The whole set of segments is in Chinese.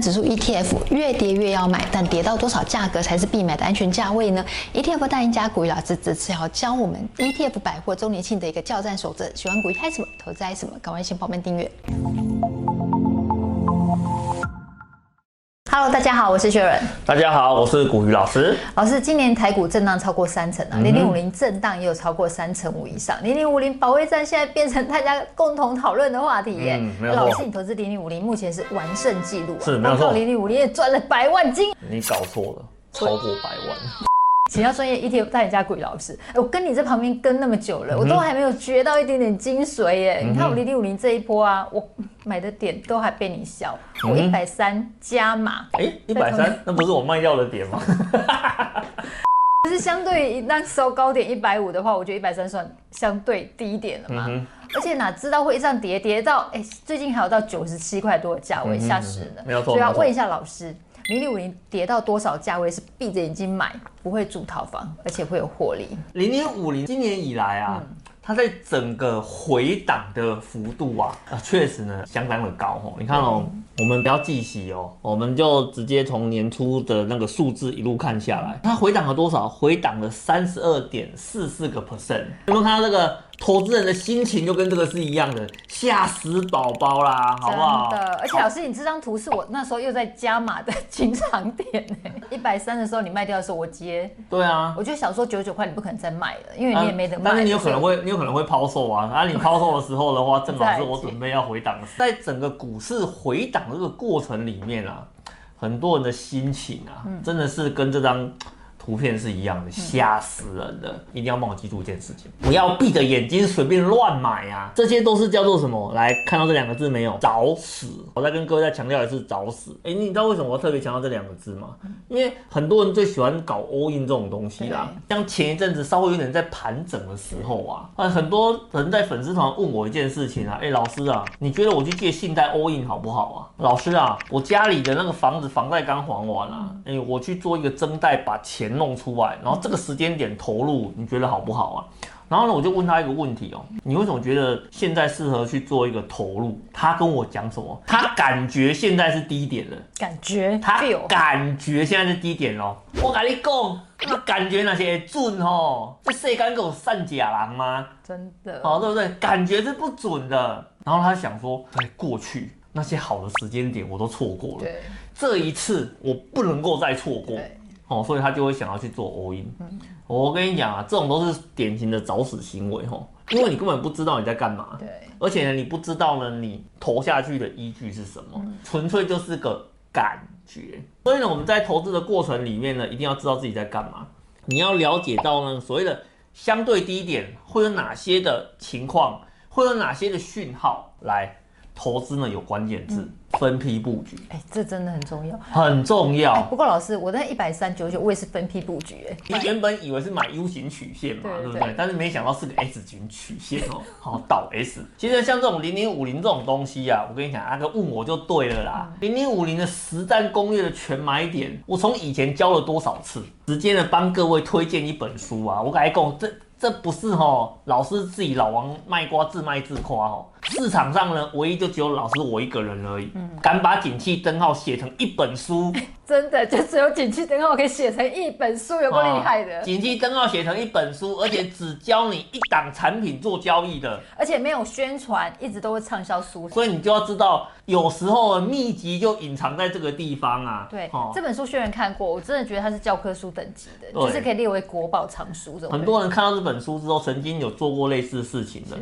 指数 ETF 越跌越要买，但跌到多少价格才是必买的安全价位呢？ETF 大赢家股鱼老师这次要教我们 ETF 百货周年庆的一个叫战守则。喜欢股鱼嗨什么，投资爱什么，赶快先报名订阅。Hello，大家好，我是薛仁。大家好，我是古鱼老师。老师，今年台股震荡超过三成啊，零零五零震荡也有超过三成五以上，零零五零保卫战现在变成大家共同讨论的话题耶。嗯，没有错。老师，你投资零零五零目前是完胜记录啊，是没有错。零零五零也赚了百万金，你搞错了，超过百万。请教专业 ETF 大赢家鬼老师，我跟你在旁边跟那么久了，我都还没有学到一点点精髓耶。嗯、你看我零零五零这一波啊，我买的点都还被你笑，嗯、我一百三加码。哎，一百三，那不是我卖掉的点吗？可是相对于那收高点一百五的话，我觉得一百三算相对低一点了嘛。嗯、而且哪知道会这样跌跌到哎，最近还有到九十七块多的价位，吓死人了。没有错，所以要问一下老师。零零五零跌到多少价位是闭着眼睛买，不会住套房，而且会有获利？零零五零今年以来啊，嗯、它在整个回档的幅度啊，啊，确实呢相当的高哦。你看哦，嗯、我们不要计息哦，我们就直接从年初的那个数字一路看下来，它回档了多少？回档了三十二点四四个 percent。有没有看到这个？投资人的心情就跟这个是一样的，吓死宝宝啦，好不好？真的，而且老师，你这张图是我那时候又在加码的 进场点呢。一百三的时候你卖掉的时候我接。对啊，我就想说九十九块你不可能再卖了，因为你也没得卖。但是你有可能会，你有可能会抛售啊。啊，你抛售的时候的话，正好是我准备要回档。在整个股市回档的这个过程里面啊，很多人的心情啊，真的是跟这张。图片是一样的，吓死人的！一定要帮我记住一件事情，不要闭着眼睛随便乱买啊！这些都是叫做什么？来看到这两个字没有？找死！我再跟各位再强调一次，找死！哎，你知道为什么我特别强调这两个字吗？因为很多人最喜欢搞 all in 这种东西啦。像前一阵子稍微有点在盘整的时候啊，啊，很多人在粉丝团问我一件事情啊，哎，老师啊，你觉得我去借信贷 all in 好不好啊？老师啊，我家里的那个房子房贷刚还完啊，哎，我去做一个增贷把钱。弄出来，然后这个时间点投入，你觉得好不好啊？然后呢，我就问他一个问题哦，你为什么觉得现在适合去做一个投入？他跟我讲什么？他感觉现在是低点了，感觉他感觉现在是低点哦。我跟你讲，那感觉那些准哦，这世间有善假郎吗？真的，哦，对不对？感觉是不准的。然后他想说，哎，过去那些好的时间点我都错过了，对，这一次我不能够再错过。哦，所以他就会想要去做 all in。嗯、我跟你讲啊，这种都是典型的找死行为吼，因为你根本不知道你在干嘛。对。而且呢，你不知道呢，你投下去的依据是什么，纯、嗯、粹就是个感觉。所以呢，我们在投资的过程里面呢，一定要知道自己在干嘛。你要了解到呢，所谓的相对低点会有哪些的情况，会有哪些的讯号来投资呢？有关键字。嗯分批布局，哎、欸，这真的很重要，很重要。欸、不过老师，我在一百三九九，我也是分批布局。哎，你原本以为是买 U 型曲线嘛，对，不对？但是没想到是个 S 型曲线哦，好倒 S。其实像这种零零五零这种东西啊，我跟你讲，阿哥问我就对了啦。零零五零的实战攻略的全买点，我从以前教了多少次，直接的帮各位推荐一本书啊，我跟你讲这。这不是哈，老师自己老王卖瓜自卖自夸哦。市场上呢，唯一就只有老师我一个人而已，嗯、敢把景气灯号写成一本书，真的就只有景气灯号可以写成一本书，有够 厉害的。景气灯号写成一本书，而且只教你一档产品做交易的，而且没有宣传，一直都会畅销书。所以你就要知道，有时候秘籍就隐藏在这个地方啊。对，哦、这本书虽然看过，我真的觉得它是教科书等级的，就是可以列为国宝藏书。很多人看到这本书之后，曾经有做过类似的事情的。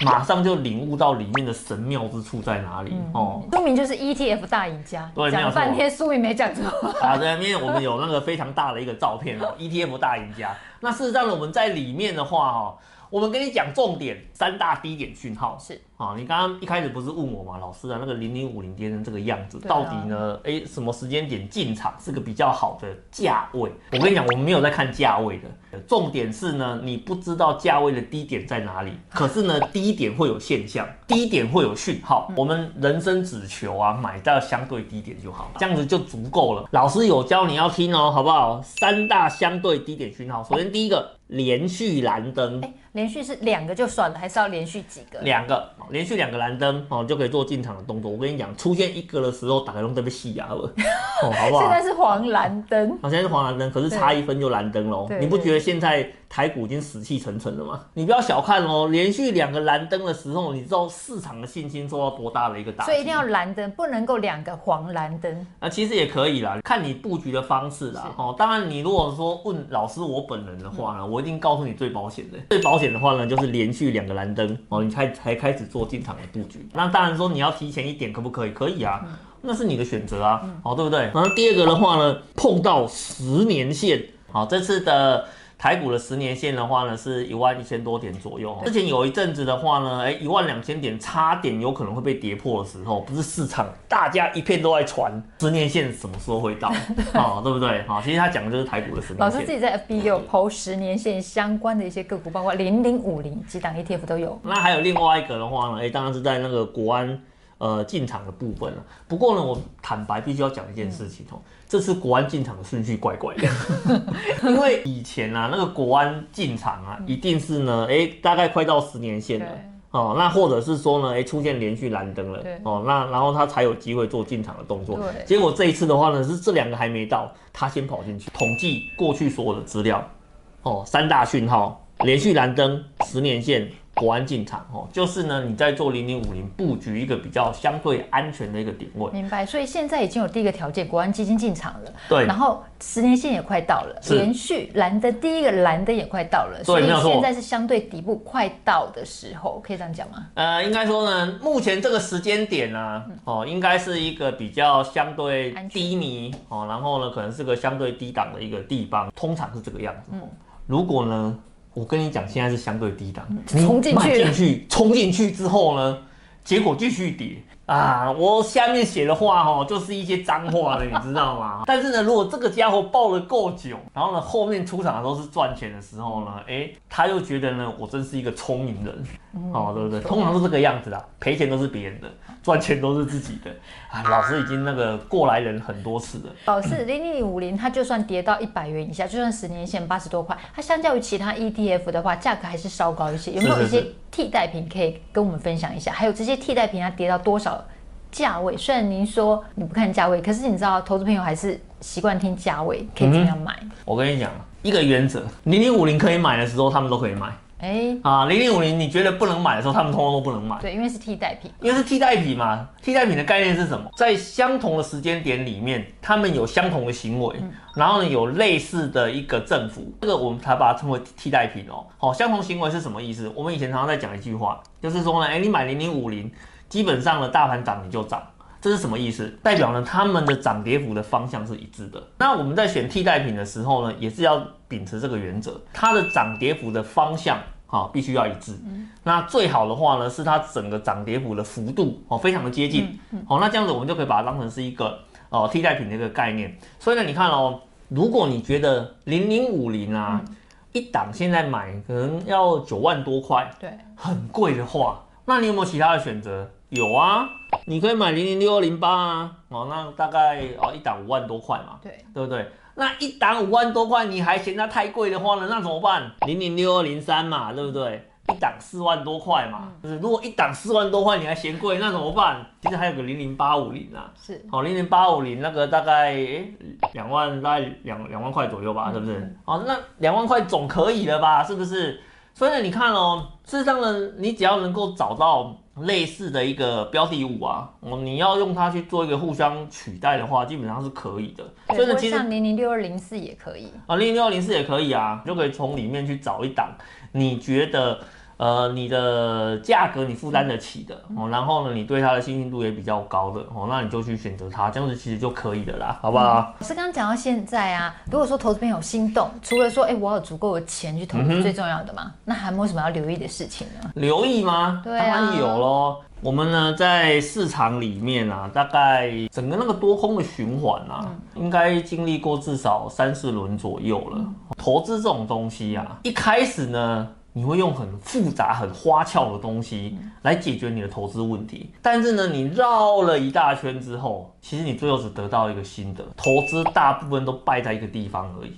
马上就领悟到里面的神妙之处在哪里、嗯、哦。书名就是 ETF 大赢家，对，讲半天书名没讲错。啊，对，因为我们有那个非常大的一个照片哦，ETF 大赢家。那事实上呢，我们在里面的话哈。我们跟你讲重点，三大低点讯号是啊。你刚刚一开始不是问我吗？老师啊，那个零零五零跌成这个样子，到底呢？哎，什么时间点进场是个比较好的价位？我跟你讲，我们没有在看价位的，重点是呢，你不知道价位的低点在哪里。可是呢，低点会有现象，低点会有讯号。我们人生只求啊，买到相对低点就好，这样子就足够了。老师有教你要听哦，好不好？三大相对低点讯号，首先第一个。连续蓝灯，哎，连续是两个就算了，还是要连续几个？两个，连续两个蓝灯哦，就可以做进场的动作。我跟你讲，出现一个的时候，打开龙都被吸牙了，哦，好不好？现在是黄蓝灯，好，现在是黄蓝灯，可是差一分就蓝灯喽。你不觉得现在台股已经死气沉沉了吗？你不要小看哦，连续两个蓝灯的时候，你知道市场的信心受到多大的一个打击？所以一定要蓝灯，不能够两个黄蓝灯。啊，其实也可以啦，看你布局的方式啦。哦，当然你如果说问老师我本人的话呢，嗯、我一定告诉你最保险的。最保险的话呢，就是连续两个蓝灯哦，你才才开始做进场的布局。那当然说你要提前一点，可不可以？可以啊，那是你的选择啊，好，对不对？然后第二个的话呢，碰到十年线，好，这次的。台股的十年线的话呢，是一万一千多点左右。之前有一阵子的话呢，哎，一万两千点差点有可能会被跌破的时候，不是市场大家一片都在传十年线什么时候会到，啊，对不对？啊，其实他讲的就是台股的十年线。老师自己在 FB 有 PO 十年线相关的一些个股，包括零零五零几档 ETF 都有。那还有另外一个的话呢，哎，当然是在那个国安。呃，进场的部分了。不过呢，我坦白必须要讲一件事情哦，嗯、这次国安进场的顺序怪怪的，因为以前啊，那个国安进场啊，一定是呢，哎、欸，大概快到十年线了哦，那或者是说呢，哎、欸，出现连续蓝灯了哦，那然后他才有机会做进场的动作。对结果这一次的话呢，是这两个还没到，他先跑进去。统计过去所有的资料，哦，三大讯号，连续蓝灯，十年线。国安进场哦，就是呢，你在做零零五零布局一个比较相对安全的一个点位。明白，所以现在已经有第一个条件，国安基金进场了。对，然后十年线也快到了，是连续蓝灯第一个蓝灯也快到了，所以现在是相对底部快到的时候，可以这样讲吗？呃，应该说呢，目前这个时间点呢、啊，哦，应该是一个比较相对低迷哦，然后呢，可能是个相对低档的一个地方，通常是这个样子。嗯，如果呢？我跟你讲，现在是相对低档，冲进去，进去，冲进去之后呢，结果继续跌啊！我下面写的话哦，就是一些脏话了，你知道吗？但是呢，如果这个家伙抱了够久，然后呢，后面出场的都是赚钱的时候呢，哎，他又觉得呢，我真是一个聪明人，哦，对不对？通常是这个样子的，赔钱都是别人的。赚钱都是自己的啊！老师已经那个过来人很多次了。老师，零零五零它就算跌到一百元以下，就算十年线八十多块，它相较于其他 ETF 的话，价格还是稍高一些。有没有一些替代品可以跟我们分享一下？还有这些替代品它跌到多少价位？虽然您说你不看价位，可是你知道投资朋友还是习惯听价位，可以怎样买？嗯，我跟你讲一个原则：零零五零可以买的时候，他们都可以买。哎、欸、啊，零零五零，你觉得不能买的时候，他们通通都不能买。对，因为是替代品。因为是替代品嘛，替代品的概念是什么？在相同的时间点里面，他们有相同的行为，嗯、然后呢有类似的一个振幅，这个我们才把它称为替代品哦。好，相同行为是什么意思？我们以前常常在讲一句话，就是说呢，哎、欸，你买零零五零，基本上呢大盘涨你就涨，这是什么意思？代表呢他们的涨跌幅的方向是一致的。那我们在选替代品的时候呢，也是要秉持这个原则，它的涨跌幅的方向。好，必须要一致。嗯、那最好的话呢，是它整个涨跌幅的幅度哦，非常的接近。好、嗯嗯哦，那这样子我们就可以把它当成是一个哦、呃、替代品的一个概念。所以呢，你看哦，如果你觉得零零五零啊、嗯、一档现在买可能要九万多块，对，很贵的话，那你有没有其他的选择？有啊，你可以买零零六二零八啊，哦，那大概哦一档五万多块嘛，对，对不对？那一档五万多块，你还嫌它太贵的话呢？那怎么办？零零六二零三嘛，对不对？一档四万多块嘛，就是如果一档四万多块你还嫌贵，那怎么办？其实还有个零零八五零啊，是，哦，零零八五零那个大概诶两万，大概两两万块左右吧，是不是？哦，那两万块总可以了吧？是不是？所以呢，你看哦，事实上呢，你只要能够找到。类似的一个标的物啊，哦，你要用它去做一个互相取代的话，基本上是可以的。对所以呢，其实像零零六二零四也可以啊，零零六二零四也可以啊，就可以从里面去找一档你觉得。呃，你的价格你负担得起的哦，然后呢，你对它的信心度也比较高的哦，那你就去选择它，这样子其实就可以的啦，好不好？老师刚刚讲到现在啊，如果说投资朋友有心动，除了说哎，我有足够的钱去投资最重要的嘛，嗯、那还有没有什么要留意的事情呢？留意吗？对啊，当然有喽。我们呢在市场里面啊，大概整个那个多空的循环啊，嗯、应该经历过至少三四轮左右了。嗯、投资这种东西啊，一开始呢。你会用很复杂、很花俏的东西来解决你的投资问题，但是呢，你绕了一大圈之后，其实你最后只得到一个心得，投资大部分都败在一个地方而已，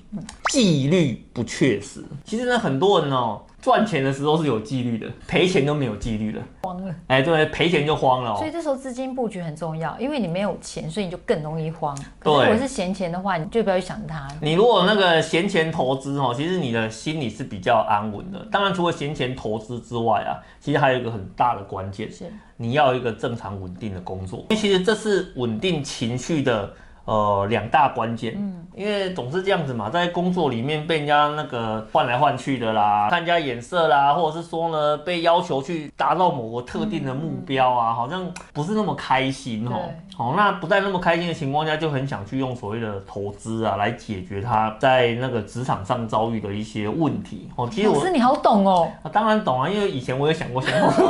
纪律不确实。其实呢，很多人哦。赚钱的时候是有纪律的，赔钱都没有纪律了，慌了。哎、欸，对，赔钱就慌了、喔。所以这时候资金布局很重要，因为你没有钱，所以你就更容易慌。对，如果是闲钱的话，你就不要去想它。你如果那个闲钱投资哦，其实你的心里是比较安稳的。当然，除了闲钱投资之外啊，其实还有一个很大的关键，是你要一个正常稳定的工作。因为其实这是稳定情绪的。呃，两大关键，嗯，因为总是这样子嘛，在工作里面被人家那个换来换去的啦，看人家眼色啦，或者是说呢，被要求去达到某个特定的目标啊，好像不是那么开心哦。好，那不在那么开心的情况下，就很想去用所谓的投资啊，来解决他在那个职场上遭遇的一些问题。哦，其实我，老师你好懂哦，啊，当然懂啊，因为以前我也想过想过，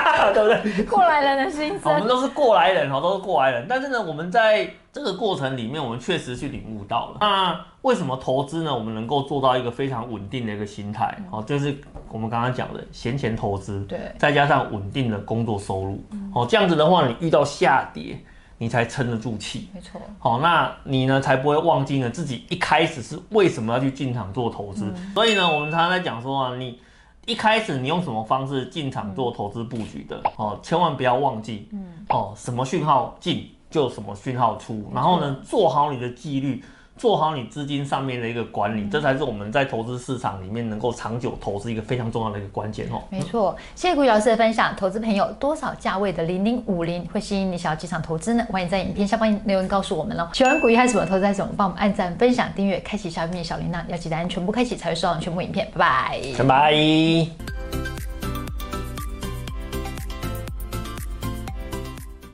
对不对？过来人的心声，我们都是过来人哦，都是过来人。但是呢，我们在这个过程里面，我们确实去领悟到了。那为什么投资呢？我们能够做到一个非常稳定的一个心态，哦，就是我们刚刚讲的闲钱投资，对，再加上稳定的工作收入，哦，这样子的话，你遇到下跌，你才撑得住气。没错。好，那你呢，才不会忘记呢自己一开始是为什么要去进场做投资。所以呢，我们常常在讲说啊，你一开始你用什么方式进场做投资布局的，哦，千万不要忘记，嗯，哦，什么讯号进。就什么讯号出，然后呢，做好你的纪律，做好你资金上面的一个管理，这才是我们在投资市场里面能够长久投资一个非常重要的一个关键哦。没错，谢谢股鱼老师的分享。投资朋友，多少价位的零零五零会吸引你想要进场投资呢？欢迎在影片下方留言告诉我们哦。喜欢股鱼还是什么投资还是什么，帮我们按赞、分享、订阅、开启下面的小铃铛，要记得按全部开启才会收到全部影片。拜拜，拜拜。